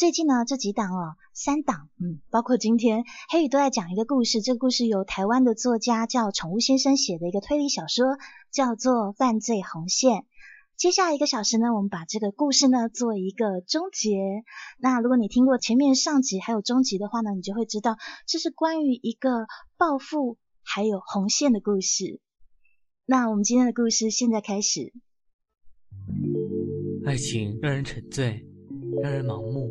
最近呢这几档哦，三档，嗯，包括今天黑雨都在讲一个故事。这个故事由台湾的作家叫宠物先生写的一个推理小说，叫做《犯罪红线》。接下来一个小时呢，我们把这个故事呢做一个终结。那如果你听过前面上集还有中集的话呢，你就会知道这是关于一个暴富还有红线的故事。那我们今天的故事现在开始。爱情让人沉醉，让人盲目，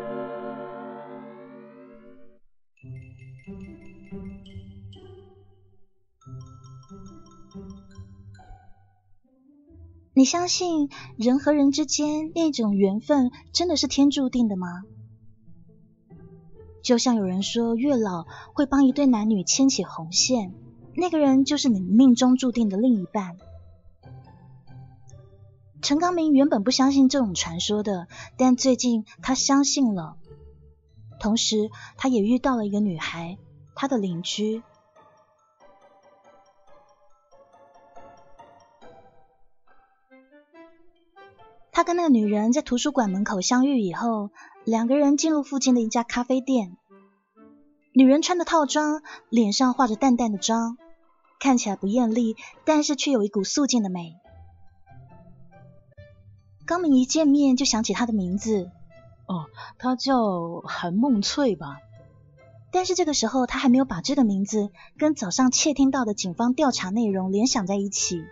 你相信人和人之间那种缘分真的是天注定的吗？就像有人说，月老会帮一对男女牵起红线，那个人就是你命中注定的另一半。陈刚明原本不相信这种传说的，但最近他相信了。同时，他也遇到了一个女孩，他的邻居。他跟那个女人在图书馆门口相遇以后，两个人进入附近的一家咖啡店。女人穿的套装，脸上画着淡淡的妆，看起来不艳丽，但是却有一股素净的美。高明一见面就想起她的名字，哦，她叫韩梦翠吧？但是这个时候他还没有把这个名字跟早上窃听到的警方调查内容联想在一起。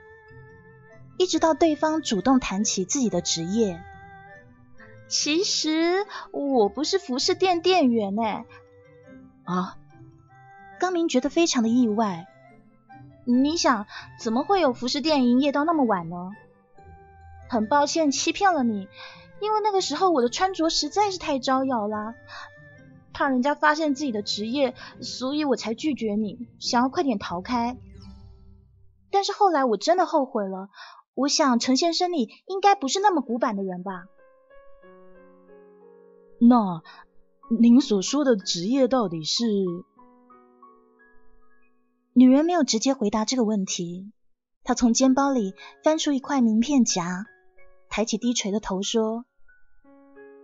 一直到对方主动谈起自己的职业，其实我不是服饰店店员哎。啊，刚明觉得非常的意外。你想，怎么会有服饰店营业到那么晚呢？很抱歉欺骗了你，因为那个时候我的穿着实在是太招摇啦，怕人家发现自己的职业，所以我才拒绝你，想要快点逃开。但是后来我真的后悔了。我想陈先生你应该不是那么古板的人吧？那您所说的职业到底是？女人没有直接回答这个问题，她从肩包里翻出一块名片夹，抬起低垂的头说：“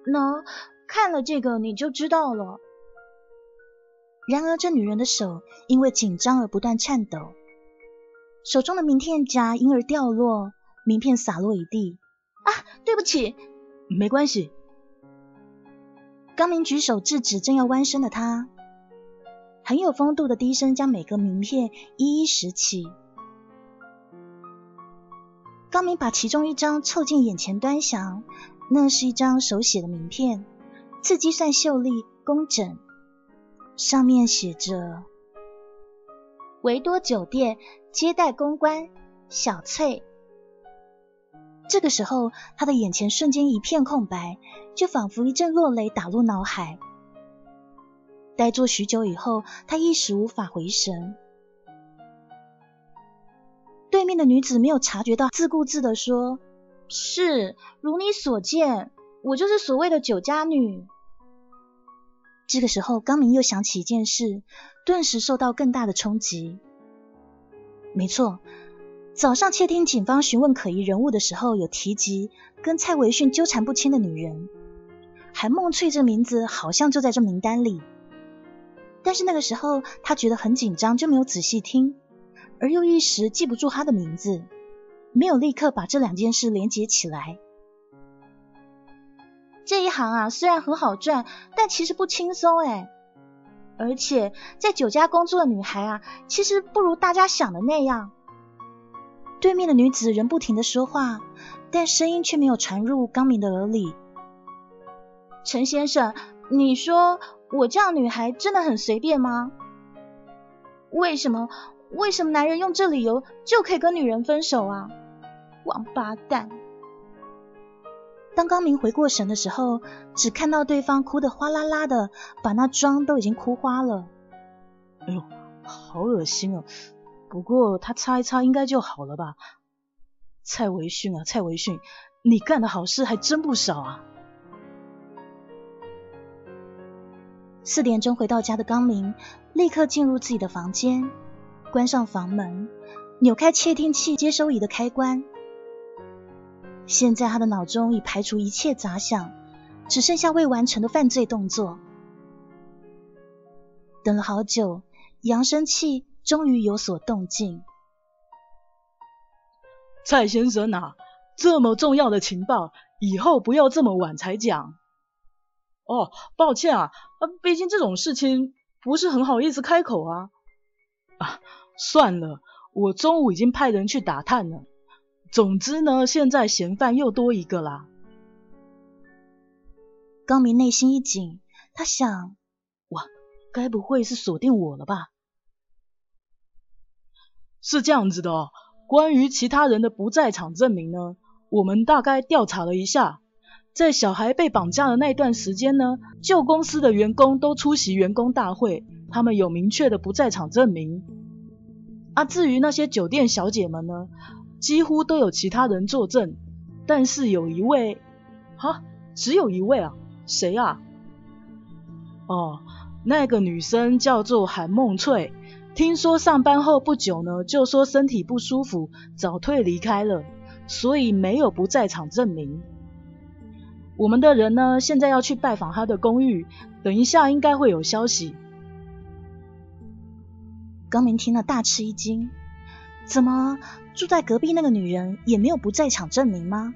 那看了这个你就知道了。”然而这女人的手因为紧张而不断颤抖，手中的名片夹因而掉落。名片洒落一地，啊，对不起，没关系。刚明举手制止正要弯身的他，很有风度的低声将每个名片一一拾起。高明把其中一张凑近眼前端详，那是一张手写的名片，字迹算秀丽工整，上面写着“维多酒店接待公关小翠”。这个时候，他的眼前瞬间一片空白，就仿佛一阵落雷打入脑海。呆坐许久以后，他一时无法回神。对面的女子没有察觉到，自顾自的说：“是，如你所见，我就是所谓的酒家女。”这个时候，刚明又想起一件事，顿时受到更大的冲击。没错。早上窃听警方询问可疑人物的时候，有提及跟蔡维训纠缠不清的女人，韩梦翠这名字好像就在这名单里。但是那个时候他觉得很紧张，就没有仔细听，而又一时记不住她的名字，没有立刻把这两件事连接起来。这一行啊，虽然很好赚，但其实不轻松哎。而且在酒家工作的女孩啊，其实不如大家想的那样。对面的女子仍不停的说话，但声音却没有传入刚明的耳里。陈先生，你说我这样女孩真的很随便吗？为什么？为什么男人用这理由就可以跟女人分手啊？王八蛋！当刚明回过神的时候，只看到对方哭得哗啦啦的，把那妆都已经哭花了。哎呦，好恶心哦！不过他擦一擦应该就好了吧？蔡维训啊，蔡维训，你干的好事还真不少啊！四点钟回到家的刚明，立刻进入自己的房间，关上房门，扭开窃听器接收仪的开关。现在他的脑中已排除一切杂想，只剩下未完成的犯罪动作。等了好久，扬声器终于有所动静。蔡先生啊！这么重要的情报，以后不要这么晚才讲。哦，抱歉啊，毕竟这种事情不是很好意思开口啊。啊，算了，我中午已经派人去打探了。总之呢，现在嫌犯又多一个啦。高明内心一紧，他想：哇，该不会是锁定我了吧？是这样子的，关于其他人的不在场证明呢？我们大概调查了一下，在小孩被绑架的那段时间呢，旧公司的员工都出席员工大会，他们有明确的不在场证明。啊，至于那些酒店小姐们呢，几乎都有其他人作证，但是有一位，哈，只有一位啊，谁啊？哦，那个女生叫做韩梦翠，听说上班后不久呢，就说身体不舒服，早退离开了。所以没有不在场证明。我们的人呢，现在要去拜访他的公寓，等一下应该会有消息。高明听了大吃一惊，怎么住在隔壁那个女人也没有不在场证明吗？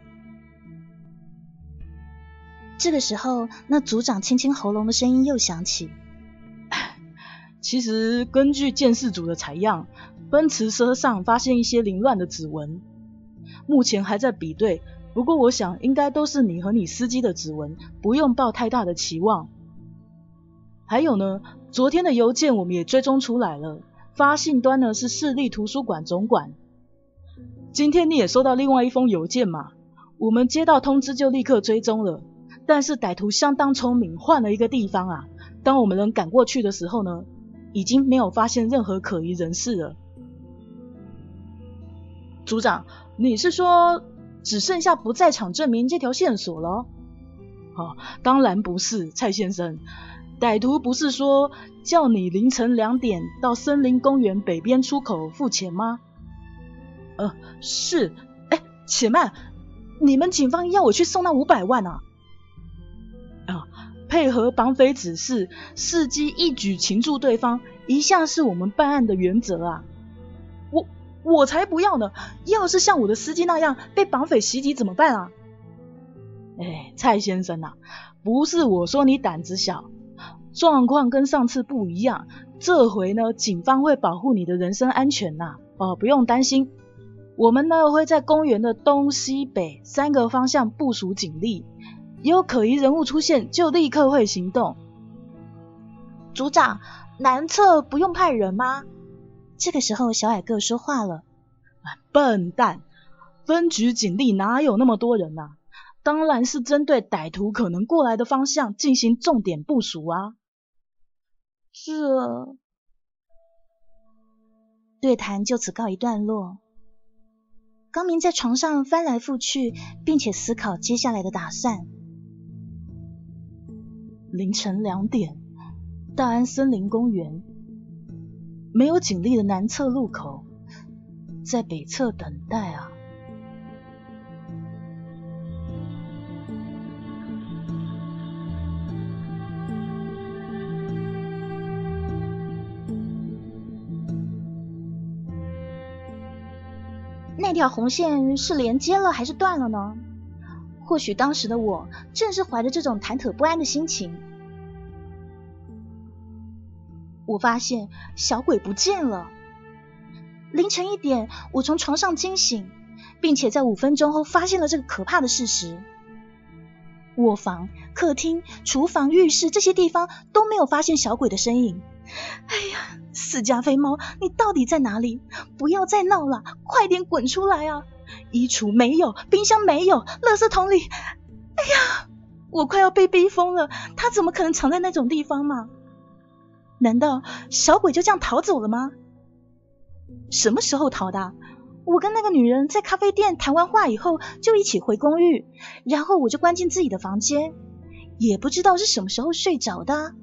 这个时候，那组长清清喉咙的声音又响起：“ 其实根据鉴识组的采样，奔驰车上发现一些凌乱的指纹。”目前还在比对，不过我想应该都是你和你司机的指纹，不用抱太大的期望。还有呢，昨天的邮件我们也追踪出来了，发信端呢是市立图书馆总管。今天你也收到另外一封邮件嘛？我们接到通知就立刻追踪了，但是歹徒相当聪明，换了一个地方啊。当我们人赶过去的时候呢，已经没有发现任何可疑人士了。组长。你是说只剩下不在场证明这条线索了？哦，当然不是，蔡先生。歹徒不是说叫你凌晨两点到森林公园北边出口付钱吗？呃，是。哎，且慢，你们警方要我去送那五百万啊？啊，配合绑匪指示，伺机一举擒住对方，一向是我们办案的原则啊。我。我才不要呢！要是像我的司机那样被绑匪袭击怎么办啊？哎，蔡先生呐，不是我说你胆子小，状况跟上次不一样，这回呢，警方会保护你的人身安全呐。哦，不用担心，我们呢会在公园的东西北三个方向部署警力，有可疑人物出现就立刻会行动。组长，南侧不用派人吗？这个时候，小矮个说话了：“笨蛋，分局警力哪有那么多人呐？当然是针对歹徒可能过来的方向进行重点部署啊。”这对谈就此告一段落。高明在床上翻来覆去，并且思考接下来的打算。凌晨两点，大安森林公园。没有警力的南侧路口，在北侧等待啊。条红线是连接了还是断了呢？或许当时的我正是怀着这种忐忑不安的心情。我发现小鬼不见了。凌晨一点，我从床上惊醒，并且在五分钟后发现了这个可怕的事实：卧房、客厅、厨房、浴室这些地方都没有发现小鬼的身影。哎呀，死加菲猫，你到底在哪里？不要再闹了，快点滚出来啊！衣橱没有，冰箱没有，垃圾桶里……哎呀，我快要被逼疯了！他怎么可能藏在那种地方嘛？难道小鬼就这样逃走了吗？什么时候逃的？我跟那个女人在咖啡店谈完话以后，就一起回公寓，然后我就关进自己的房间，也不知道是什么时候睡着的。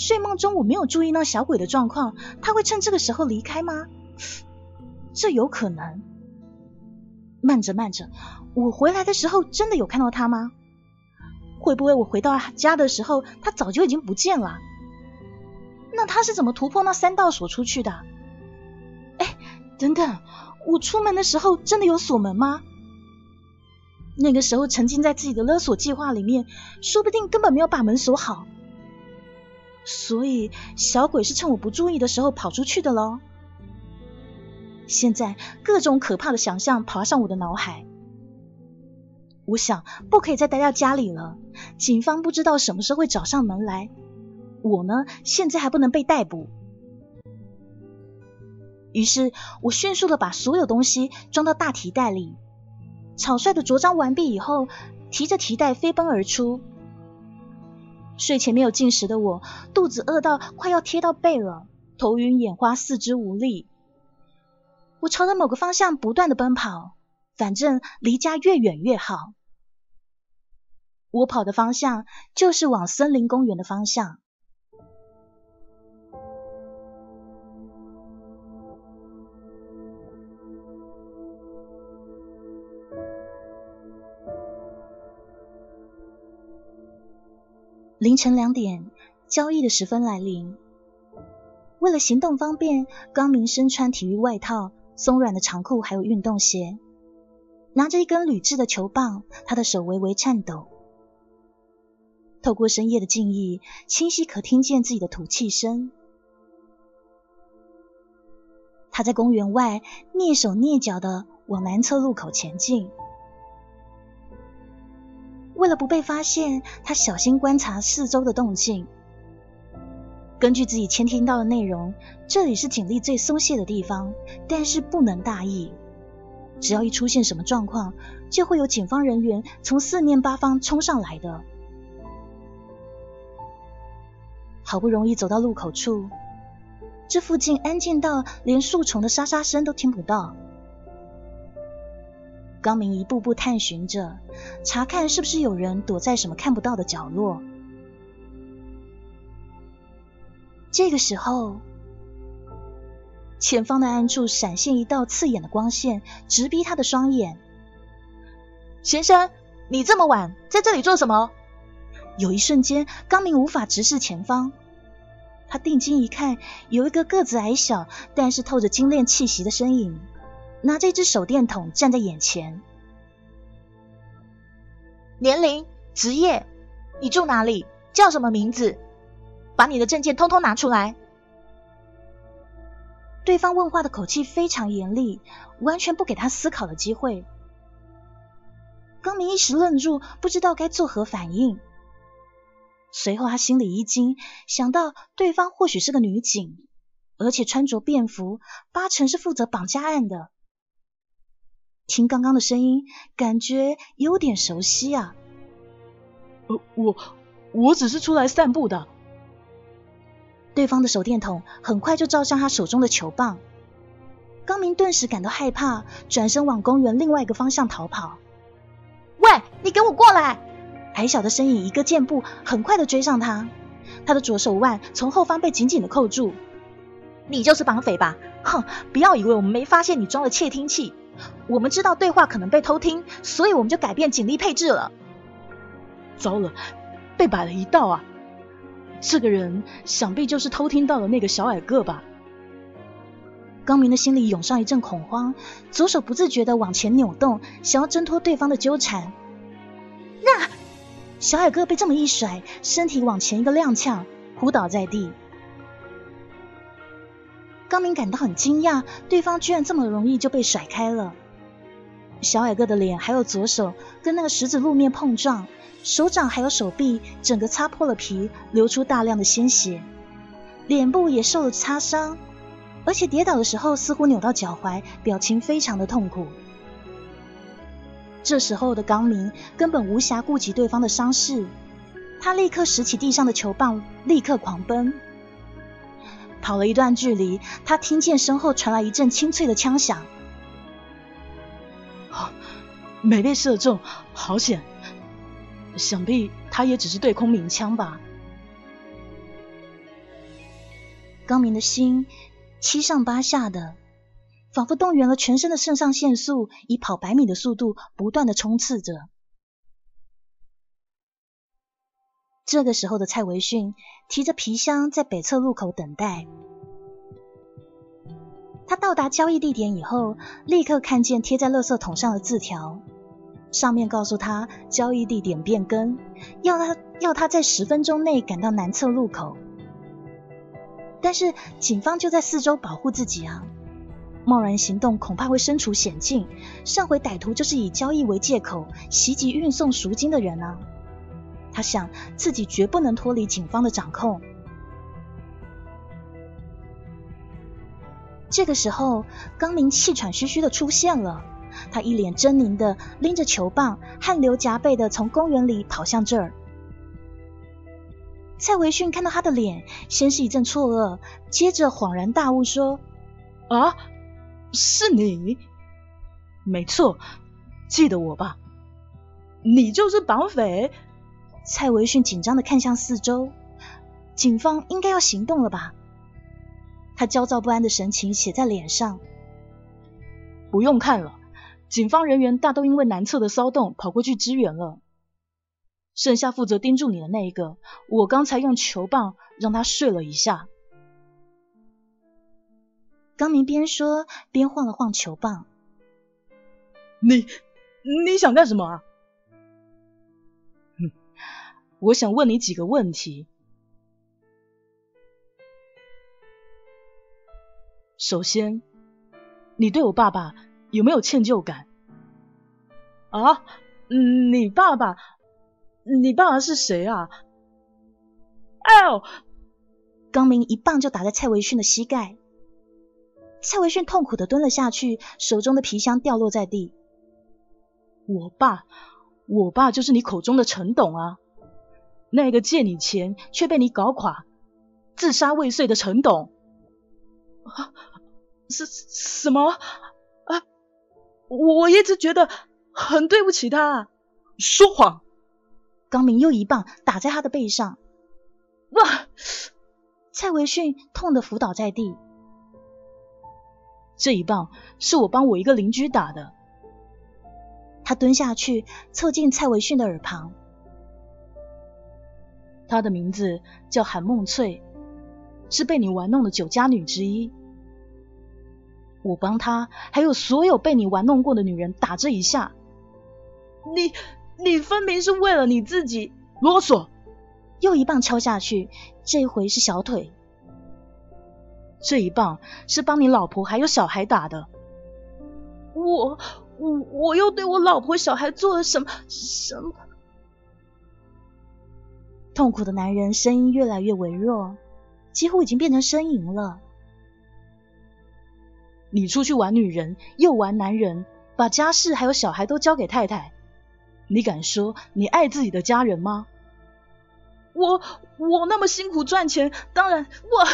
睡梦中我没有注意到小鬼的状况，他会趁这个时候离开吗？这有可能。慢着慢着，我回来的时候真的有看到他吗？会不会我回到家的时候，他早就已经不见了？那他是怎么突破那三道锁出去的？哎，等等，我出门的时候真的有锁门吗？那个时候沉浸在自己的勒索计划里面，说不定根本没有把门锁好。所以小鬼是趁我不注意的时候跑出去的喽。现在各种可怕的想象爬上我的脑海。我想不可以再待在家里了，警方不知道什么时候会找上门来。我呢，现在还不能被逮捕。于是我迅速的把所有东西装到大提袋里，草率的着装完毕以后，提着提袋飞奔而出。睡前没有进食的我，肚子饿到快要贴到背了，头晕眼花，四肢无力。我朝着某个方向不断的奔跑，反正离家越远越好。我跑的方向就是往森林公园的方向。凌晨两点，交易的时分来临。为了行动方便，刚明身穿体育外套、松软的长裤，还有运动鞋，拿着一根铝制的球棒，他的手微微颤抖。透过深夜的静谧，清晰可听见自己的吐气声。他在公园外蹑手蹑脚的往南侧路口前进。为了不被发现，他小心观察四周的动静。根据自己监听到的内容，这里是警力最松懈的地方，但是不能大意。只要一出现什么状况，就会有警方人员从四面八方冲上来的。好不容易走到路口处，这附近安静到连树丛的沙沙声都听不到。高明一步步探寻着，查看是不是有人躲在什么看不到的角落。这个时候，前方的暗处闪现一道刺眼的光线，直逼他的双眼。先生，你这么晚在这里做什么？有一瞬间，高明无法直视前方。他定睛一看，有一个个子矮小，但是透着精炼气息的身影。拿着一支手电筒站在眼前。年龄、职业，你住哪里？叫什么名字？把你的证件通通拿出来。对方问话的口气非常严厉，完全不给他思考的机会。高明一时愣住，不知道该作何反应。随后他心里一惊，想到对方或许是个女警，而且穿着便服，八成是负责绑架案的。听刚刚的声音，感觉有点熟悉啊！呃，我我只是出来散步的。对方的手电筒很快就照向他手中的球棒，高明顿时感到害怕，转身往公园另外一个方向逃跑。喂，你给我过来！矮小的身影一个箭步，很快的追上他，他的左手腕从后方被紧紧的扣住。你就是绑匪吧？哼，不要以为我们没发现你装了窃听器。我们知道对话可能被偷听，所以我们就改变警力配置了。糟了，被摆了一道啊！这个人想必就是偷听到的那个小矮个吧？高明的心里涌上一阵恐慌，左手不自觉的往前扭动，想要挣脱对方的纠缠。那小矮个被这么一甩，身体往前一个踉跄，扑倒在地。高明感到很惊讶，对方居然这么容易就被甩开了。小矮个的脸还有左手跟那个石子路面碰撞，手掌还有手臂整个擦破了皮，流出大量的鲜血，脸部也受了擦伤，而且跌倒的时候似乎扭到脚踝，表情非常的痛苦。这时候的高明根本无暇顾及对方的伤势，他立刻拾起地上的球棒，立刻狂奔。跑了一段距离他听见身后传来一阵清脆的枪响。好没被射中好险！想必他也只是对空鸣枪吧。高明的心七上八下的仿佛动员了全身的肾上腺素以跑百米的速度不断的冲刺着。这个时候的蔡维训提着皮箱在北侧路口等待。他到达交易地点以后，立刻看见贴在垃圾桶上的字条，上面告诉他交易地点变更，要他要他在十分钟内赶到南侧路口。但是警方就在四周保护自己啊，贸然行动恐怕会身处险境。上回歹徒就是以交易为借口袭击运送赎金的人啊。他想自己绝不能脱离警方的掌控。这个时候，刚明气喘吁吁的出现了，他一脸狰狞的拎着球棒，汗流浃背的从公园里跑向这儿。蔡维逊看到他的脸，先是一阵错愕，接着恍然大悟，说：“啊，是你？没错，记得我吧？你就是绑匪。”蔡维训紧张的看向四周，警方应该要行动了吧？他焦躁不安的神情写在脸上。不用看了，警方人员大都因为南侧的骚动跑过去支援了。剩下负责盯住你的那一个，我刚才用球棒让他睡了一下。刚明边说边晃了晃球棒。你你想干什么啊？我想问你几个问题。首先，你对我爸爸有没有歉疚感？啊，你爸爸？你爸爸是谁啊？哎呦！刚明一棒就打在蔡维训的膝盖，蔡维训痛苦的蹲了下去，手中的皮箱掉落在地。我爸，我爸就是你口中的陈董啊。那个借你钱却被你搞垮、自杀未遂的陈董，啊，是什么？啊，我一直觉得很对不起他。说谎！高明又一棒打在他的背上，哇！蔡维训痛得伏倒在地。这一棒是我帮我一个邻居打的。他蹲下去，凑近蔡维训的耳旁。她的名字叫韩梦翠，是被你玩弄的酒家女之一。我帮她，还有所有被你玩弄过的女人打这一下。你，你分明是为了你自己啰嗦。又一棒敲下去，这回是小腿。这一棒是帮你老婆还有小孩打的。我，我，我又对我老婆小孩做了什么？什么？痛苦的男人声音越来越微弱，几乎已经变成呻吟了。你出去玩女人，又玩男人，把家事还有小孩都交给太太，你敢说你爱自己的家人吗？我我那么辛苦赚钱，当然我。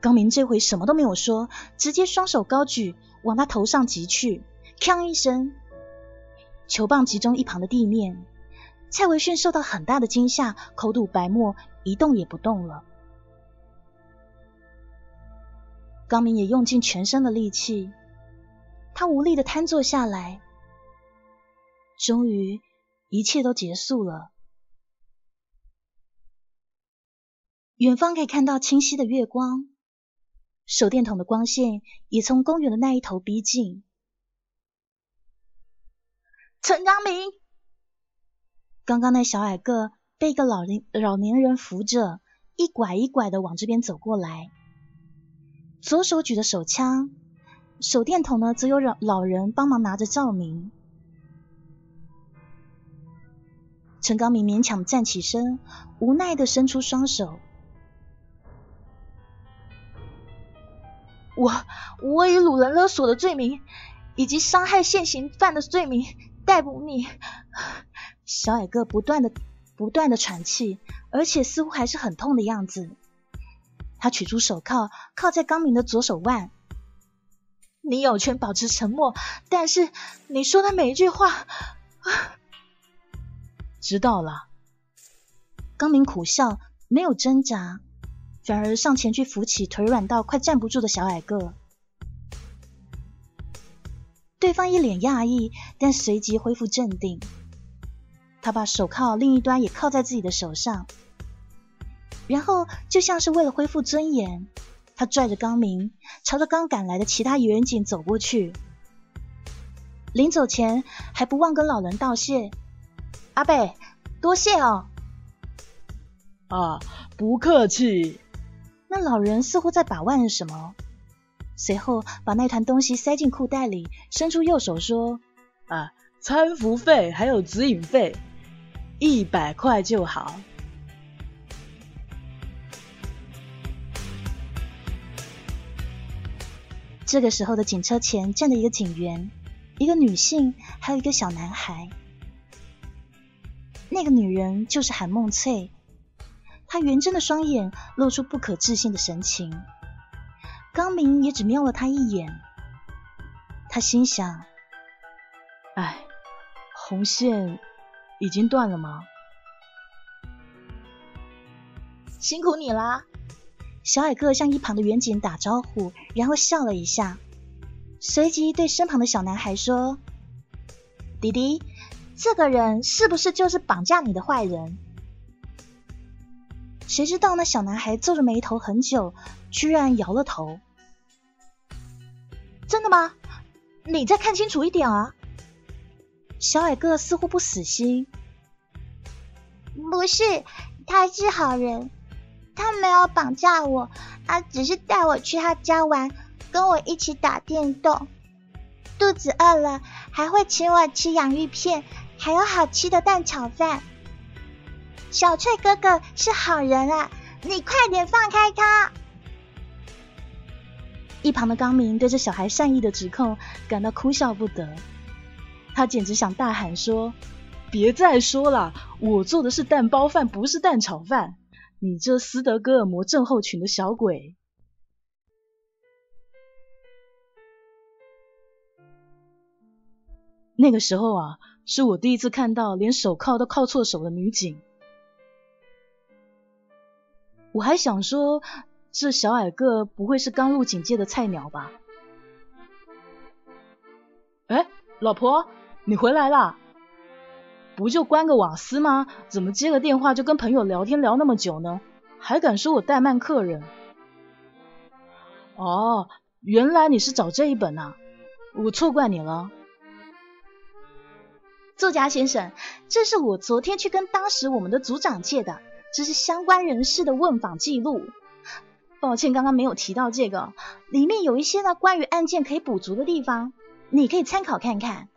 高明这回什么都没有说，直接双手高举往他头上击去，锵一声，球棒击中一旁的地面。蔡维训受到很大的惊吓，口吐白沫，一动也不动了。高明也用尽全身的力气，他无力的瘫坐下来。终于，一切都结束了。远方可以看到清晰的月光，手电筒的光线也从公园的那一头逼近。陈刚明。刚刚那小矮个被一个老年老年人扶着，一拐一拐的往这边走过来，左手举着手枪，手电筒呢则有老老人帮忙拿着照明。陈刚明勉强站起身，无奈的伸出双手，我我以掳人勒索的罪名，以及伤害现行犯的罪名逮捕你。小矮个不断的、不断的喘气，而且似乎还是很痛的样子。他取出手铐，铐在刚明的左手腕。你有权保持沉默，但是你说的每一句话，知道了。刚明苦笑，没有挣扎，反而上前去扶起腿软到快站不住的小矮个。对方一脸讶异，但随即恢复镇定。他把手铐另一端也铐在自己的手上，然后就像是为了恢复尊严，他拽着刚明朝着刚赶来的其他远警走过去。临走前还不忘跟老人道谢：“阿贝，多谢哦。”啊，不客气。那老人似乎在把玩着什么。随后把那团东西塞进裤袋里，伸出右手说：“啊，餐服费还有指引费，一百块就好。”这个时候的警车前站着一个警员，一个女性，还有一个小男孩。那个女人就是韩梦翠，她圆睁的双眼露出不可置信的神情。刚明也只瞄了他一眼，他心想：“哎，红线已经断了吗？”辛苦你啦！小矮个向一旁的远景打招呼，然后笑了一下，随即对身旁的小男孩说：“弟弟，这个人是不是就是绑架你的坏人？”谁知道那小男孩皱着眉头很久，居然摇了头。真的吗？你再看清楚一点啊！小矮个似乎不死心。不是，他是好人，他没有绑架我，他只是带我去他家玩，跟我一起打电动。肚子饿了，还会请我吃洋芋片，还有好吃的蛋炒饭。小翠哥哥是好人啊，你快点放开他！一旁的刚明对这小孩善意的指控感到哭笑不得，他简直想大喊说：“别再说了，我做的是蛋包饭，不是蛋炒饭！你这斯德哥尔摩症候群的小鬼！”那个时候啊，是我第一次看到连手铐都铐错手的女警，我还想说。这小矮个不会是刚入警界的菜鸟吧？哎，老婆，你回来啦？不就关个瓦斯吗？怎么接个电话就跟朋友聊天聊那么久呢？还敢说我怠慢客人？哦，原来你是找这一本啊，我错怪你了。作家先生，这是我昨天去跟当时我们的组长借的，这是相关人士的问访记录。抱歉，刚刚没有提到这个，里面有一些呢关于案件可以补足的地方，你可以参考看看。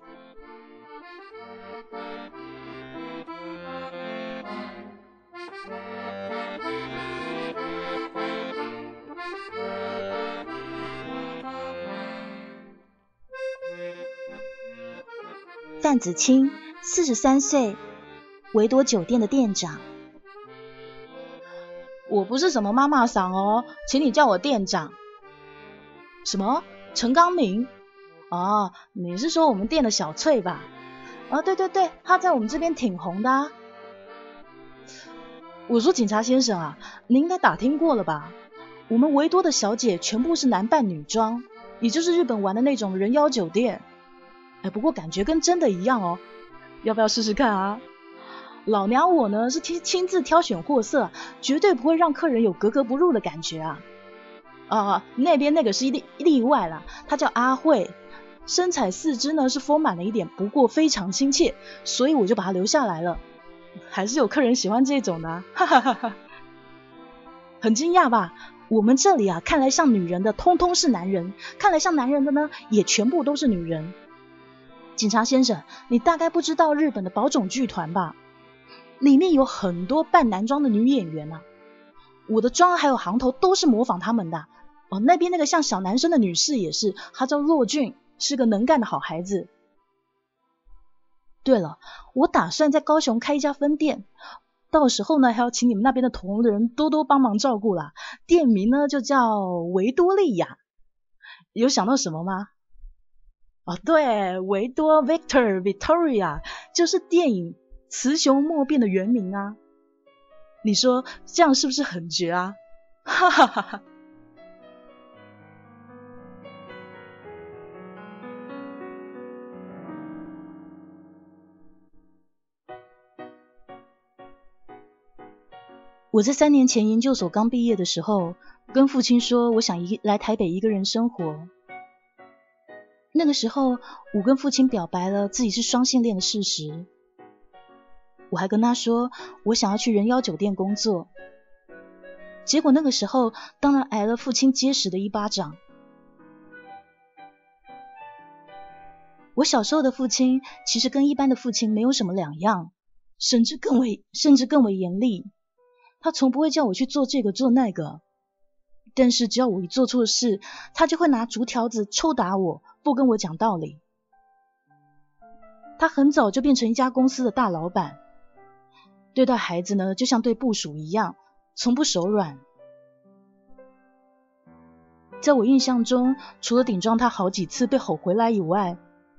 范子清，四十三岁，维多酒店的店长。我不是什么妈妈桑哦，请你叫我店长。什么？陈刚明？哦，你是说我们店的小翠吧？啊，对对对，她在我们这边挺红的。我说警察先生啊，你应该打听过了吧？我们维多的小姐全部是男扮女装，也就是日本玩的那种人妖酒店。哎，不过感觉跟真的一样哦，要不要试试看啊？老娘我呢是亲亲自挑选货色，绝对不会让客人有格格不入的感觉啊！啊，那边那个是例例外啦，她叫阿慧，身材四肢呢是丰满了一点，不过非常亲切，所以我就把她留下来了。还是有客人喜欢这种的，哈哈哈哈！很惊讶吧？我们这里啊，看来像女人的通通是男人，看来像男人的呢，也全部都是女人。警察先生，你大概不知道日本的宝冢剧团吧？里面有很多扮男装的女演员呐，我的妆还有行头都是模仿他们的。哦，那边那个像小男生的女士也是，她叫洛俊，是个能干的好孩子。对了，我打算在高雄开一家分店，到时候呢还要请你们那边的同仁多多帮忙照顾啦。店名呢就叫维多利亚，有想到什么吗？哦，对，维多 Victor Victoria 就是电影《雌雄莫辨》的原名啊。你说这样是不是很绝啊？哈哈哈哈。我在三年前研究所刚毕业的时候，跟父亲说我想一来台北一个人生活。那个时候，我跟父亲表白了自己是双性恋的事实。我还跟他说我想要去人妖酒店工作。结果那个时候，当然挨了父亲结实的一巴掌。我小时候的父亲其实跟一般的父亲没有什么两样，甚至更为甚至更为严厉。他从不会叫我去做这个做那个，但是只要我一做错事，他就会拿竹条子抽打我，不跟我讲道理。他很早就变成一家公司的大老板，对待孩子呢，就像对部署一样，从不手软。在我印象中，除了顶撞他好几次被吼回来以外，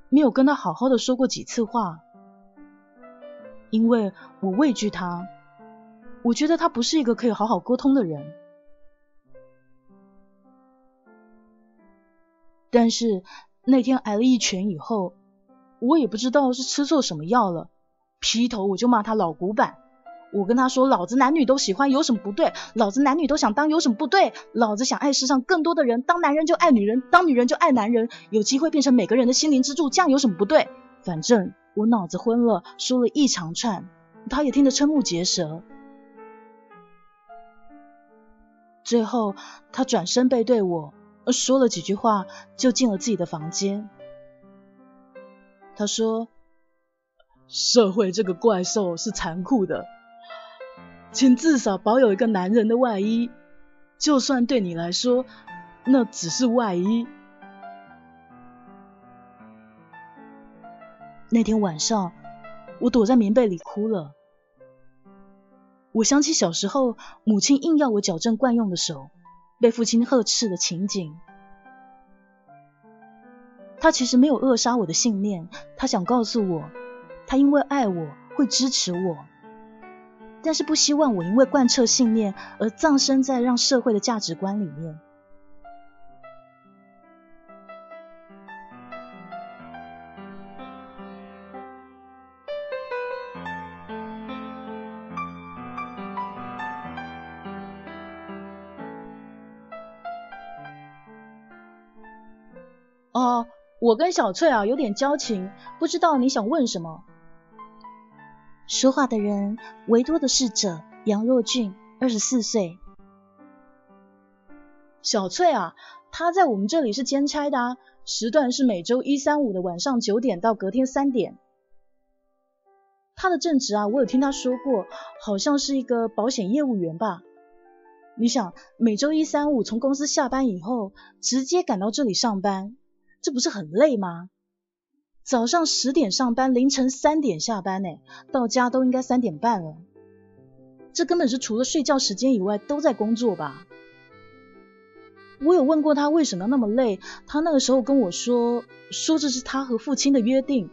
没有跟他好好的说过几次话，因为我畏惧他。我觉得他不是一个可以好好沟通的人，但是那天挨了一拳以后，我也不知道是吃错什么药了，劈头我就骂他老古板。我跟他说：“老子男女都喜欢，有什么不对？老子男女都想当，有什么不对？老子想爱世上更多的人，当男人就爱女人，当女人就爱男人，有机会变成每个人的心灵支柱，这样有什么不对？反正我脑子昏了，说了一长串，他也听得瞠目结舌。”最后，他转身背对我，说了几句话，就进了自己的房间。他说：“社会这个怪兽是残酷的，请至少保有一个男人的外衣，就算对你来说，那只是外衣。”那天晚上，我躲在棉被里哭了。我想起小时候，母亲硬要我矫正惯用的手，被父亲呵斥的情景。他其实没有扼杀我的信念，他想告诉我，他因为爱我会支持我，但是不希望我因为贯彻信念而葬身在让社会的价值观里面。哦，我跟小翠啊有点交情，不知道你想问什么？说话的人，维多的侍者杨若俊，二十四岁。小翠啊，她在我们这里是兼差的啊，时段是每周一、三、五的晚上九点到隔天三点。她的正职啊，我有听她说过，好像是一个保险业务员吧。你想，每周一、三、五从公司下班以后，直接赶到这里上班。这不是很累吗？早上十点上班，凌晨三点下班，呢，到家都应该三点半了。这根本是除了睡觉时间以外都在工作吧？我有问过他为什么那么累，他那个时候跟我说，说这是他和父亲的约定。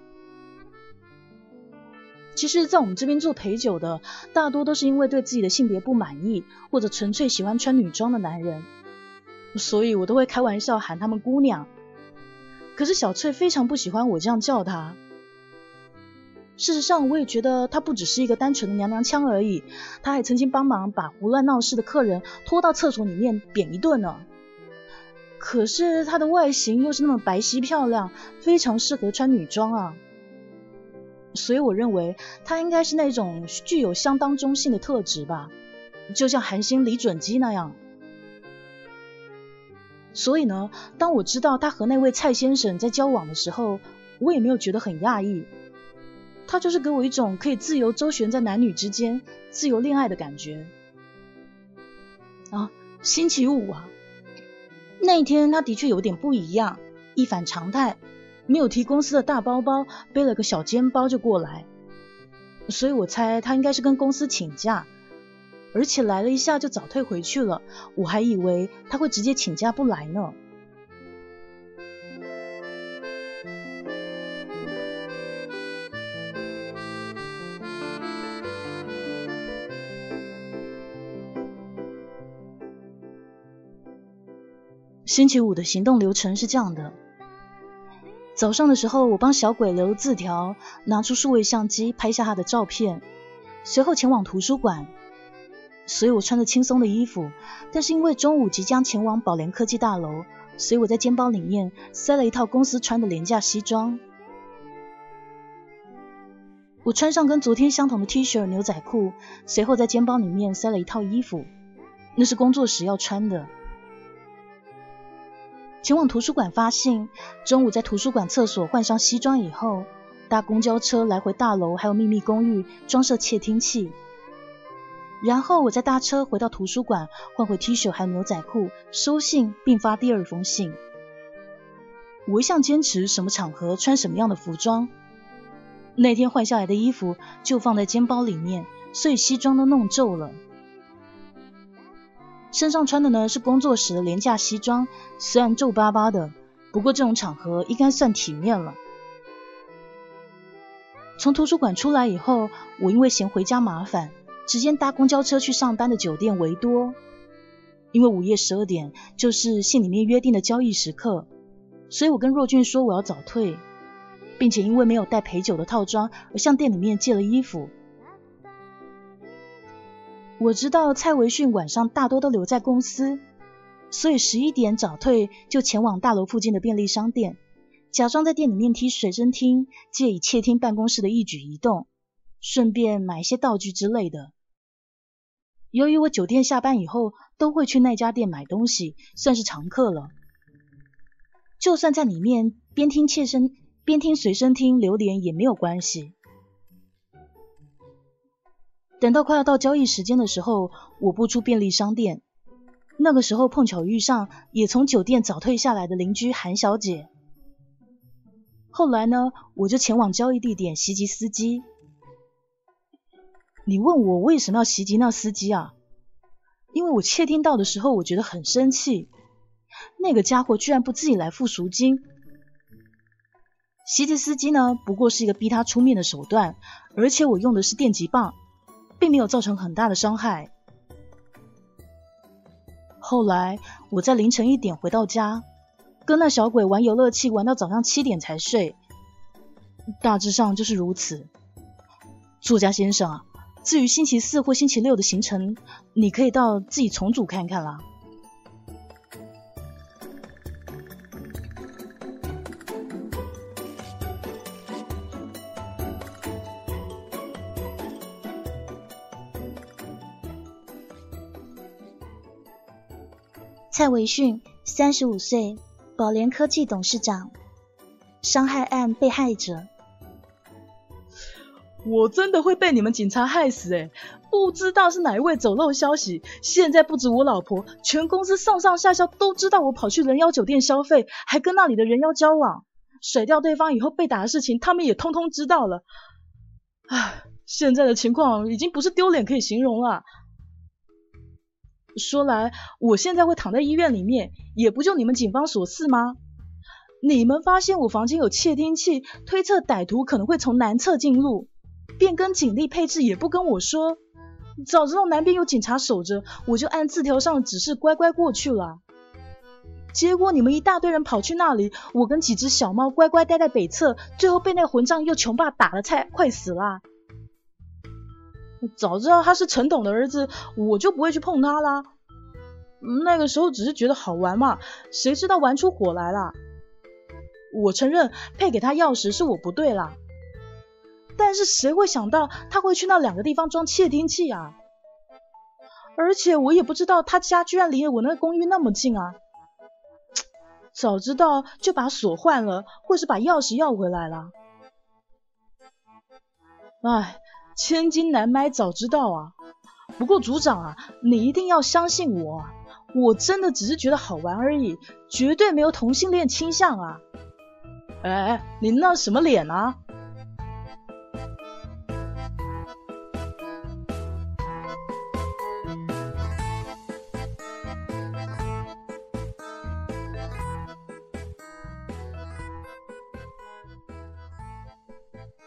其实，在我们这边做陪酒的，大多都是因为对自己的性别不满意，或者纯粹喜欢穿女装的男人，所以我都会开玩笑喊他们姑娘。可是小翠非常不喜欢我这样叫她。事实上，我也觉得她不只是一个单纯的娘娘腔而已，她还曾经帮忙把胡乱闹事的客人拖到厕所里面扁一顿呢。可是她的外形又是那么白皙漂亮，非常适合穿女装啊。所以我认为她应该是那种具有相当中性的特质吧，就像韩星李准基那样。所以呢，当我知道他和那位蔡先生在交往的时候，我也没有觉得很讶异。他就是给我一种可以自由周旋在男女之间、自由恋爱的感觉。啊，星期五啊，那一天他的确有点不一样，一反常态，没有提公司的大包包，背了个小肩包就过来。所以我猜他应该是跟公司请假。而且来了一下就早退回去了，我还以为他会直接请假不来呢。星期五的行动流程是这样的。早上的时候，我帮小鬼留了字条，拿出数位相机拍下他的照片，随后前往图书馆。所以我穿着轻松的衣服，但是因为中午即将前往宝联科技大楼，所以我在肩包里面塞了一套公司穿的廉价西装。我穿上跟昨天相同的 T 恤、牛仔裤，随后在肩包里面塞了一套衣服，那是工作时要穿的。前往图书馆发信，中午在图书馆厕所换上西装以后，搭公交车来回大楼，还有秘密公寓装设窃听器。然后我再搭车回到图书馆，换回 T 恤还有牛仔裤，收信并发第二封信。我一向坚持什么场合穿什么样的服装，那天换下来的衣服就放在肩包里面，所以西装都弄皱了。身上穿的呢是工作时的廉价西装，虽然皱巴巴的，不过这种场合应该算体面了。从图书馆出来以后，我因为嫌回家麻烦。直接搭公交车去上班的酒店维多，因为午夜十二点就是信里面约定的交易时刻，所以我跟若俊说我要早退，并且因为没有带陪酒的套装而向店里面借了衣服。我知道蔡维训晚上大多都留在公司，所以十一点早退就前往大楼附近的便利商店，假装在店里面听随身听，借以窃听办公室的一举一动，顺便买一些道具之类的。由于我酒店下班以后都会去那家店买东西，算是常客了。就算在里面边听切身边听随身听留连也没有关系。等到快要到交易时间的时候，我不出便利商店。那个时候碰巧遇上也从酒店早退下来的邻居韩小姐。后来呢，我就前往交易地点袭击司机。你问我为什么要袭击那司机啊？因为我窃听到的时候，我觉得很生气。那个家伙居然不自己来付赎金。袭击司机呢，不过是一个逼他出面的手段，而且我用的是电击棒，并没有造成很大的伤害。后来我在凌晨一点回到家，跟那小鬼玩游乐器，玩到早上七点才睡。大致上就是如此。作家先生啊。至于星期四或星期六的行程，你可以到自己重组看看啦。蔡维训，三十五岁，宝联科技董事长，伤害案被害者。我真的会被你们警察害死哎！不知道是哪一位走漏消息，现在不止我老婆，全公司上上下下都知道我跑去人妖酒店消费，还跟那里的人妖交往，甩掉对方以后被打的事情，他们也通通知道了。唉，现在的情况已经不是丢脸可以形容了。说来，我现在会躺在医院里面，也不就你们警方所赐吗？你们发现我房间有窃听器，推测歹徒可能会从南侧进入。变更警力配置也不跟我说，早知道南边有警察守着，我就按字条上的指示乖乖过去了。结果你们一大堆人跑去那里，我跟几只小猫乖乖待在北侧，最后被那混账又穷爸打的菜快死了。早知道他是陈董的儿子，我就不会去碰他啦。那个时候只是觉得好玩嘛，谁知道玩出火来了。我承认配给他钥匙是我不对啦。但是谁会想到他会去那两个地方装窃听器啊？而且我也不知道他家居然离我那个公寓那么近啊！早知道就把锁换了，或是把钥匙要回来了。哎，千金难买早知道啊！不过组长啊，你一定要相信我，我真的只是觉得好玩而已，绝对没有同性恋倾向啊！哎，你那什么脸啊？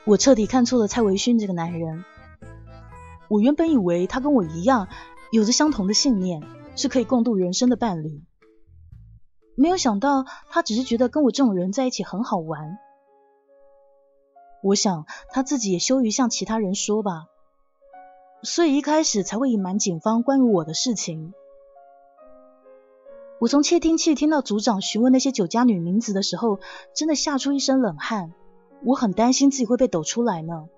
我彻底看错了蔡维勋这个男人。我原本以为他跟我一样，有着相同的信念，是可以共度人生的伴侣。没有想到他只是觉得跟我这种人在一起很好玩。我想他自己也羞于向其他人说吧，所以一开始才会隐瞒警方关于我的事情。我从窃听器听到组长询问那些酒家女名字的时候，真的吓出一身冷汗。我很担心自己会被抖出来呢。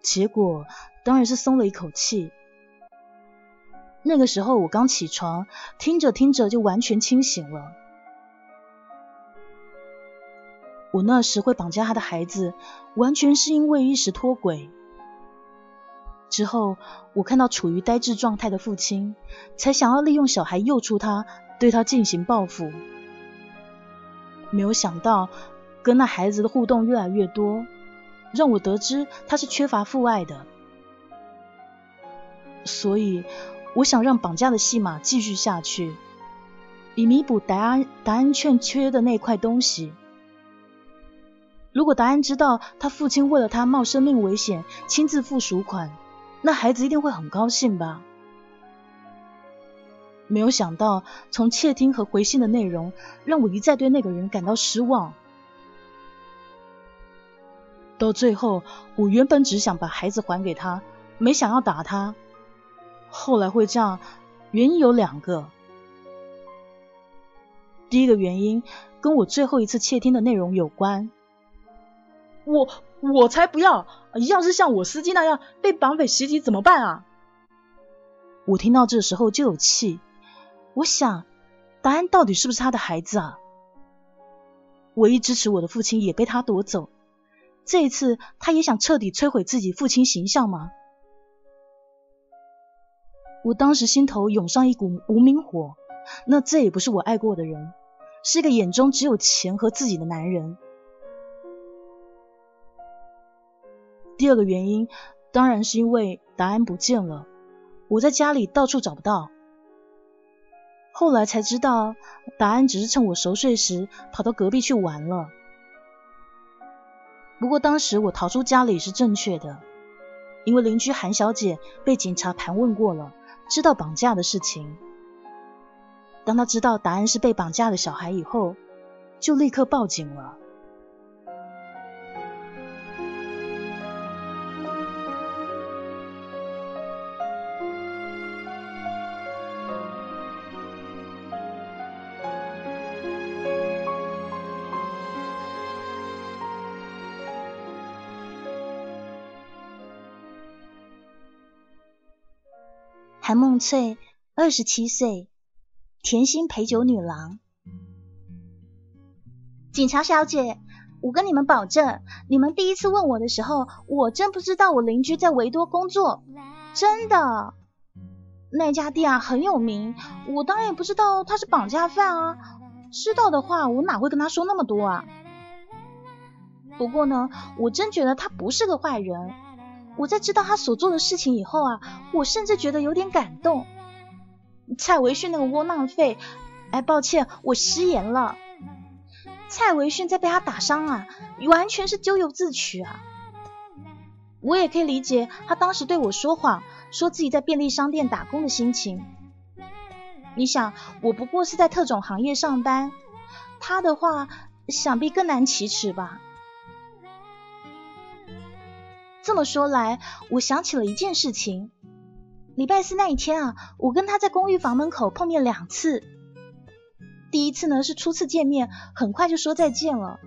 结果当然是松了一口气。那个时候我刚起床，听着听着就完全清醒了。我那时会绑架他的孩子，完全是因为一时脱轨。之后，我看到处于呆滞状态的父亲，才想要利用小孩诱出他，对他进行报复。没有想到，跟那孩子的互动越来越多，让我得知他是缺乏父爱的。所以，我想让绑架的戏码继续下去，以弥补达安达安欠缺的那块东西。如果达安知道他父亲为了他冒生命危险亲自付赎款，那孩子一定会很高兴吧？没有想到，从窃听和回信的内容，让我一再对那个人感到失望。到最后，我原本只想把孩子还给他，没想要打他。后来会这样，原因有两个。第一个原因跟我最后一次窃听的内容有关。我。我才不要！要是像我司机那样被绑匪袭击怎么办啊？我听到这时候就有气。我想，答案到底是不是他的孩子啊？唯一支持我的父亲也被他夺走，这一次他也想彻底摧毁自己父亲形象吗？我当时心头涌上一股无名火。那这也不是我爱过的人，是一个眼中只有钱和自己的男人。第二个原因当然是因为答案不见了，我在家里到处找不到。后来才知道，答案只是趁我熟睡时跑到隔壁去玩了。不过当时我逃出家里是正确的，因为邻居韩小姐被警察盘问过了，知道绑架的事情。当她知道答案是被绑架的小孩以后，就立刻报警了。翠，二十七岁，甜心陪酒女郎。警察小姐，我跟你们保证，你们第一次问我的时候，我真不知道我邻居在维多工作，真的。那家店啊很有名，我当然也不知道他是绑架犯啊。知道的话，我哪会跟他说那么多啊？不过呢，我真觉得他不是个坏人。我在知道他所做的事情以后啊，我甚至觉得有点感动。蔡维训那个窝囊废，哎，抱歉，我失言了。蔡维训在被他打伤啊，完全是咎由自取啊。我也可以理解他当时对我说谎，说自己在便利商店打工的心情。你想，我不过是在特种行业上班，他的话想必更难启齿吧。这么说来，我想起了一件事情。礼拜四那一天啊，我跟他在公寓房门口碰面两次。第一次呢是初次见面，很快就说再见了。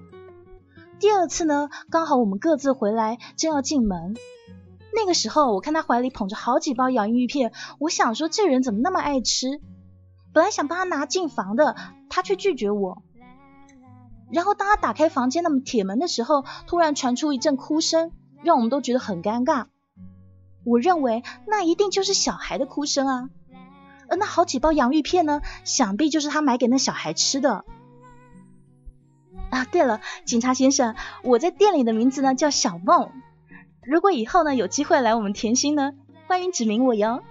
第二次呢，刚好我们各自回来，正要进门。那个时候，我看他怀里捧着好几包洋芋片，我想说这人怎么那么爱吃？本来想帮他拿进房的，他却拒绝我。然后当他打开房间的铁门的时候，突然传出一阵哭声。让我们都觉得很尴尬。我认为那一定就是小孩的哭声啊，而那好几包洋芋片呢，想必就是他买给那小孩吃的。啊，对了，警察先生，我在店里的名字呢叫小梦。如果以后呢有机会来我们甜心呢，欢迎指名我哟。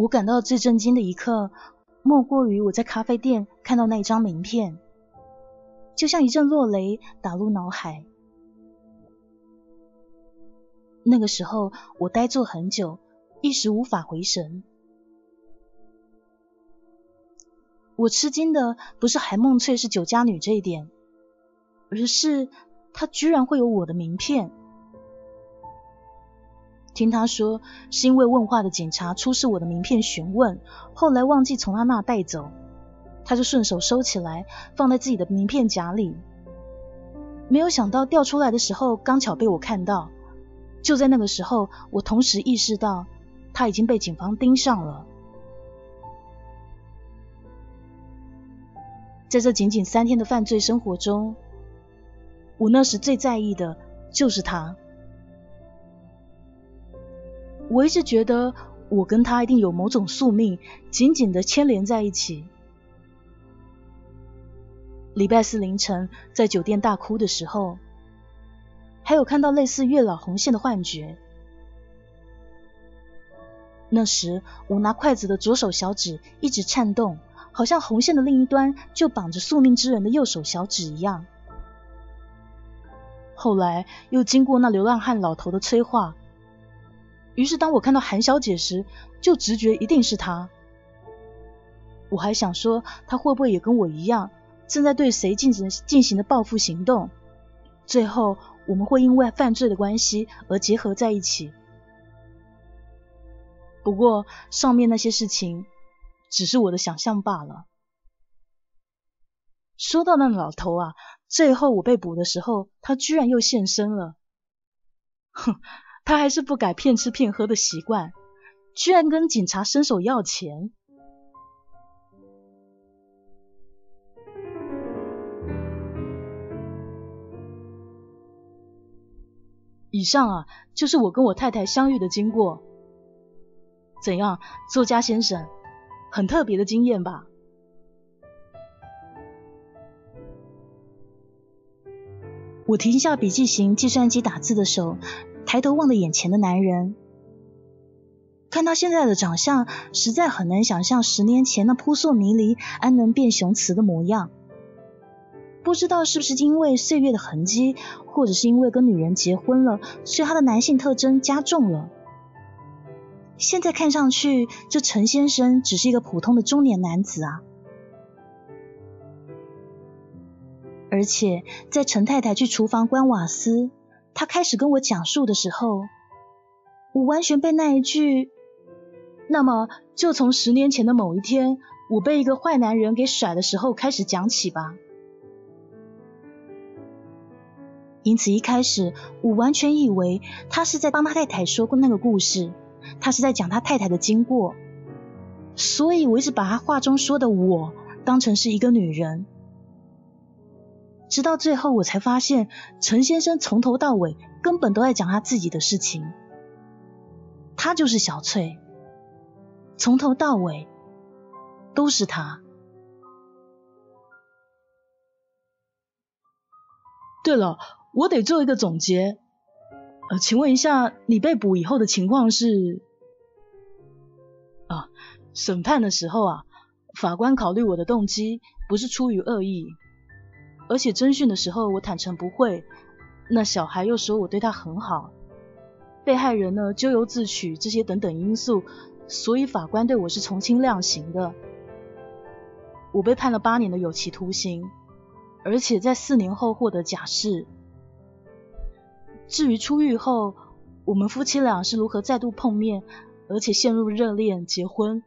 我感到最震惊的一刻，莫过于我在咖啡店看到那一张名片，就像一阵落雷打入脑海。那个时候，我呆坐很久，一时无法回神。我吃惊的不是韩梦翠是酒家女这一点，而是她居然会有我的名片。听他说，是因为问话的警察出示我的名片询问，后来忘记从他那带走，他就顺手收起来，放在自己的名片夹里。没有想到掉出来的时候，刚巧被我看到。就在那个时候，我同时意识到他已经被警方盯上了。在这仅仅三天的犯罪生活中，我那时最在意的就是他。我一直觉得我跟他一定有某种宿命，紧紧的牵连在一起。礼拜四凌晨在酒店大哭的时候，还有看到类似月老红线的幻觉。那时我拿筷子的左手小指一直颤动，好像红线的另一端就绑着宿命之人的右手小指一样。后来又经过那流浪汉老头的催化。于是，当我看到韩小姐时，就直觉一定是她。我还想说，她会不会也跟我一样，正在对谁进行进行的报复行动？最后，我们会因为犯罪的关系而结合在一起。不过，上面那些事情只是我的想象罢了。说到那老头啊，最后我被捕的时候，他居然又现身了。哼！他还是不改骗吃骗喝的习惯，居然跟警察伸手要钱。以上啊，就是我跟我太太相遇的经过。怎样，作家先生，很特别的经验吧？我停下笔记型计算机打字的手。抬头望着眼前的男人，看他现在的长相，实在很难想象十年前那扑朔迷离、安能辨雄雌的模样。不知道是不是因为岁月的痕迹，或者是因为跟女人结婚了，所以他的男性特征加重了。现在看上去，这陈先生只是一个普通的中年男子啊。而且，在陈太太去厨房关瓦斯。他开始跟我讲述的时候，我完全被那一句“那么就从十年前的某一天，我被一个坏男人给甩的时候开始讲起吧。”因此一开始我完全以为他是在帮他太太说过那个故事，他是在讲他太太的经过，所以我一直把他话中说的我当成是一个女人。直到最后，我才发现陈先生从头到尾根本都在讲他自己的事情。他就是小翠，从头到尾都是他。对了，我得做一个总结。呃，请问一下，你被捕以后的情况是？啊，审判的时候啊，法官考虑我的动机不是出于恶意。而且侦讯的时候，我坦诚不会。那小孩又说我对他很好，被害人呢咎由自取，这些等等因素，所以法官对我是从轻量刑的。我被判了八年的有期徒刑，而且在四年后获得假释。至于出狱后，我们夫妻俩是如何再度碰面，而且陷入热恋、结婚，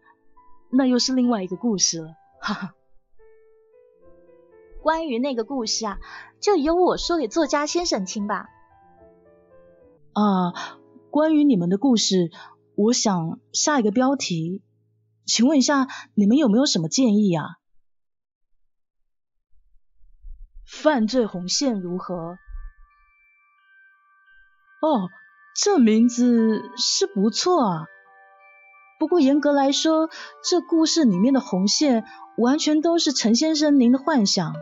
那又是另外一个故事了。哈哈。关于那个故事啊，就由我说给作家先生听吧。啊，关于你们的故事，我想下一个标题，请问一下，你们有没有什么建议啊？犯罪红线如何？哦，这名字是不错啊。不过严格来说，这故事里面的红线完全都是陈先生您的幻想。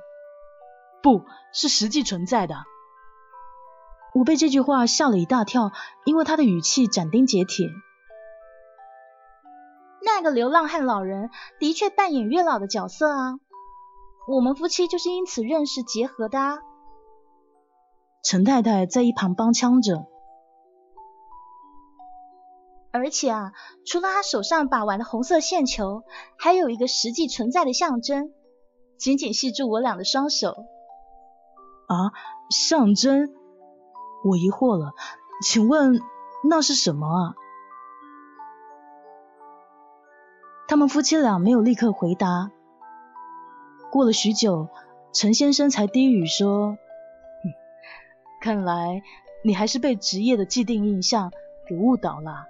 不是实际存在的。我被这句话吓了一大跳，因为他的语气斩钉截铁。那个流浪汉老人的确扮演月老的角色啊。我们夫妻就是因此认识结合的啊。陈太太在一旁帮腔着。而且啊，除了他手上把玩的红色线球，还有一个实际存在的象征，紧紧系住我俩的双手。啊，象征？我疑惑了，请问那是什么啊？他们夫妻俩没有立刻回答。过了许久，陈先生才低语说：“看来你还是被职业的既定印象给误导了。”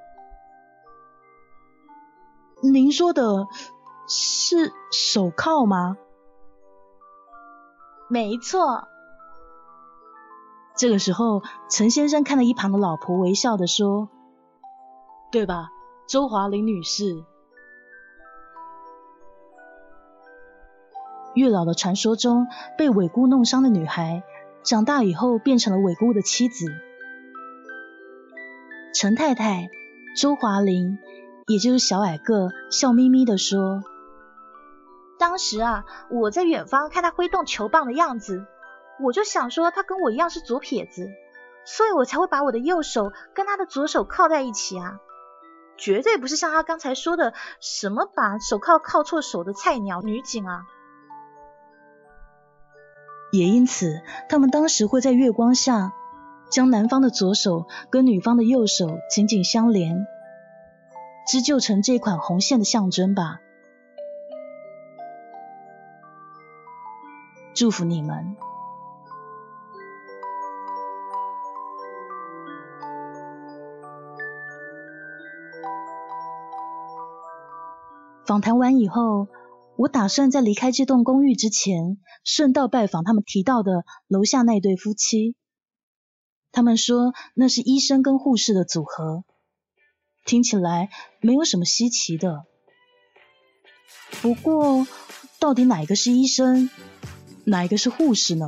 您说的是手铐吗？没错。这个时候，陈先生看着一旁的老婆，微笑的说：“对吧，周华林女士？月老的传说中被韦姑弄伤的女孩，长大以后变成了韦姑的妻子。陈太太，周华林。”也就是小矮个笑眯眯的说：“当时啊，我在远方看他挥动球棒的样子，我就想说他跟我一样是左撇子，所以我才会把我的右手跟他的左手靠在一起啊，绝对不是像他刚才说的什么把手铐铐错手的菜鸟女警啊。也因此，他们当时会在月光下将男方的左手跟女方的右手紧紧相连。”织就成这款红线的象征吧。祝福你们。访谈完以后，我打算在离开这栋公寓之前，顺道拜访他们提到的楼下那对夫妻。他们说那是医生跟护士的组合。听起来没有什么稀奇的，不过到底哪个是医生，哪一个是护士呢？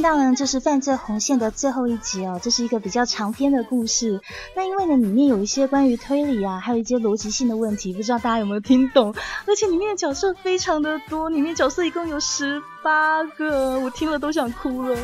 听到呢，就是犯罪红线的最后一集哦，这是一个比较长篇的故事。那因为呢，里面有一些关于推理啊，还有一些逻辑性的问题，不知道大家有没有听懂？而且里面的角色非常的多，里面角色一共有十八个，我听了都想哭了。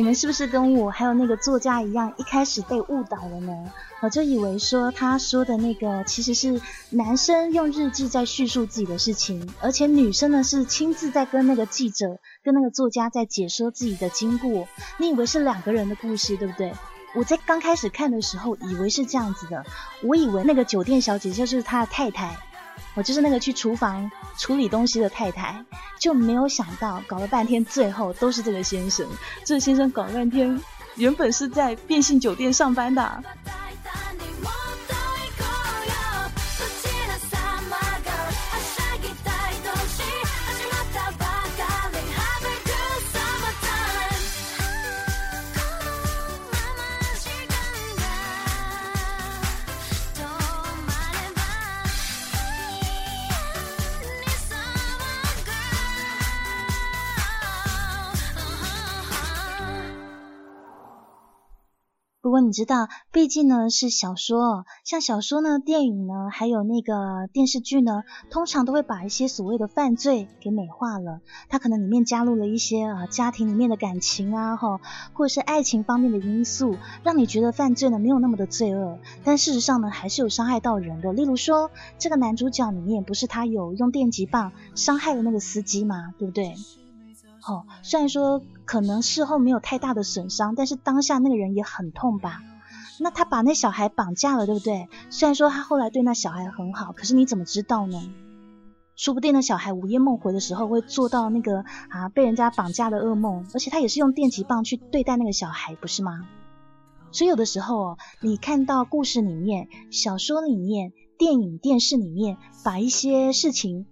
你们是不是跟我还有那个作家一样，一开始被误导了呢？我就以为说他说的那个其实是男生用日记在叙述自己的事情，而且女生呢是亲自在跟那个记者、跟那个作家在解说自己的经过。你以为是两个人的故事，对不对？我在刚开始看的时候以为是这样子的，我以为那个酒店小姐就是他的太太。我就是那个去厨房处理东西的太太，就没有想到搞了半天，最后都是这个先生。这个先生搞了半天，原本是在变性酒店上班的。不过你知道，毕竟呢是小说，像小说呢、电影呢，还有那个电视剧呢，通常都会把一些所谓的犯罪给美化了。它可能里面加入了一些啊家庭里面的感情啊，哈，或者是爱情方面的因素，让你觉得犯罪呢没有那么的罪恶。但事实上呢，还是有伤害到人的。例如说，这个男主角里面不是他有用电击棒伤害了那个司机吗？对不对？好，虽然说可能事后没有太大的损伤，但是当下那个人也很痛吧？那他把那小孩绑架了，对不对？虽然说他后来对那小孩很好，可是你怎么知道呢？说不定那小孩午夜梦回的时候会做到那个啊被人家绑架的噩梦，而且他也是用电击棒去对待那个小孩，不是吗？所以有的时候哦，你看到故事里面、小说里面、电影、电视里面，把一些事情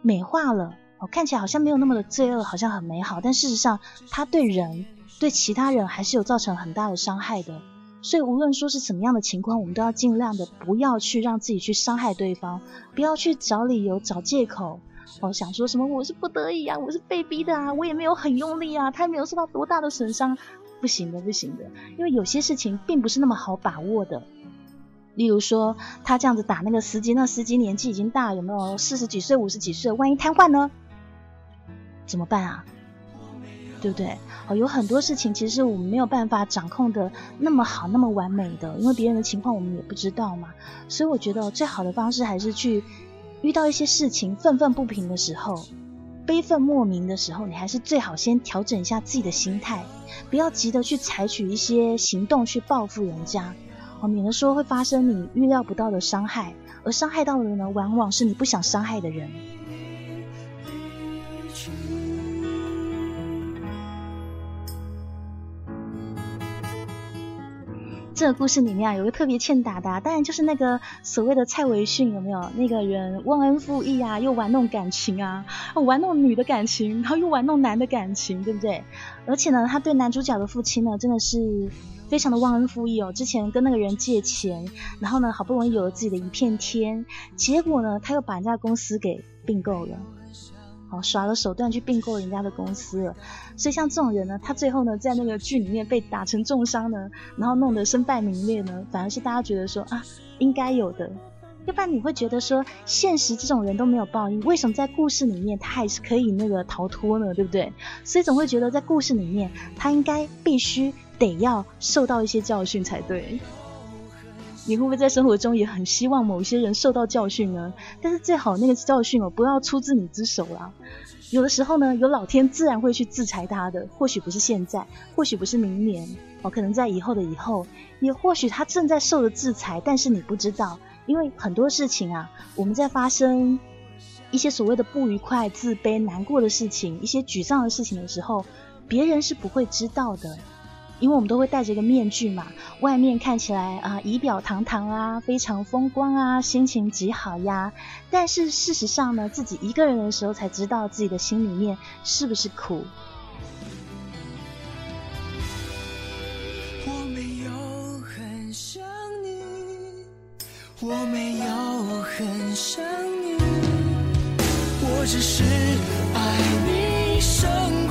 美化了。看起来好像没有那么的罪恶，好像很美好，但事实上，他对人、对其他人还是有造成很大的伤害的。所以，无论说是什么样的情况，我们都要尽量的不要去让自己去伤害对方，不要去找理由、找借口。哦，想说什么我是不得已啊，我是被逼的啊，我也没有很用力啊，他也没有受到多大的损伤，不行的，不行的，因为有些事情并不是那么好把握的。例如说，他这样子打那个司机，那司机年纪已经大，有没有四十几岁、五十几岁？万一瘫痪呢？怎么办啊？对不对？哦，有很多事情其实我们没有办法掌控的那么好、那么完美的，因为别人的情况我们也不知道嘛。所以我觉得最好的方式还是去遇到一些事情愤愤不平的时候、悲愤莫名的时候，你还是最好先调整一下自己的心态，不要急着去采取一些行动去报复人家，哦，免得说会发生你预料不到的伤害，而伤害到的呢，往往是你不想伤害的人。这个故事里面啊，有个特别欠打的，当然就是那个所谓的蔡维训，有没有？那个人忘恩负义啊，又玩弄感情啊，玩弄女的感情，然后又玩弄男的感情，对不对？而且呢，他对男主角的父亲呢，真的是非常的忘恩负义哦。之前跟那个人借钱，然后呢，好不容易有了自己的一片天，结果呢，他又把人家公司给并购了。耍了手段去并购人家的公司了，所以像这种人呢，他最后呢，在那个剧里面被打成重伤呢，然后弄得身败名裂呢，反而是大家觉得说啊，应该有的。要不然你会觉得说，现实这种人都没有报应，为什么在故事里面他还是可以那个逃脱呢？对不对？所以总会觉得在故事里面，他应该必须得要受到一些教训才对。你会不会在生活中也很希望某些人受到教训呢？但是最好那个教训哦，不要出自你之手啦。有的时候呢，有老天自然会去制裁他的，或许不是现在，或许不是明年，哦，可能在以后的以后，也或许他正在受的制裁，但是你不知道，因为很多事情啊，我们在发生一些所谓的不愉快、自卑、难过的事情，一些沮丧的事情的时候，别人是不会知道的。因为我们都会戴着一个面具嘛，外面看起来啊仪表堂堂啊，非常风光啊，心情极好呀。但是事实上呢，自己一个人的时候才知道自己的心里面是不是苦。我没有很想你，我没有很想你，我只是爱你胜。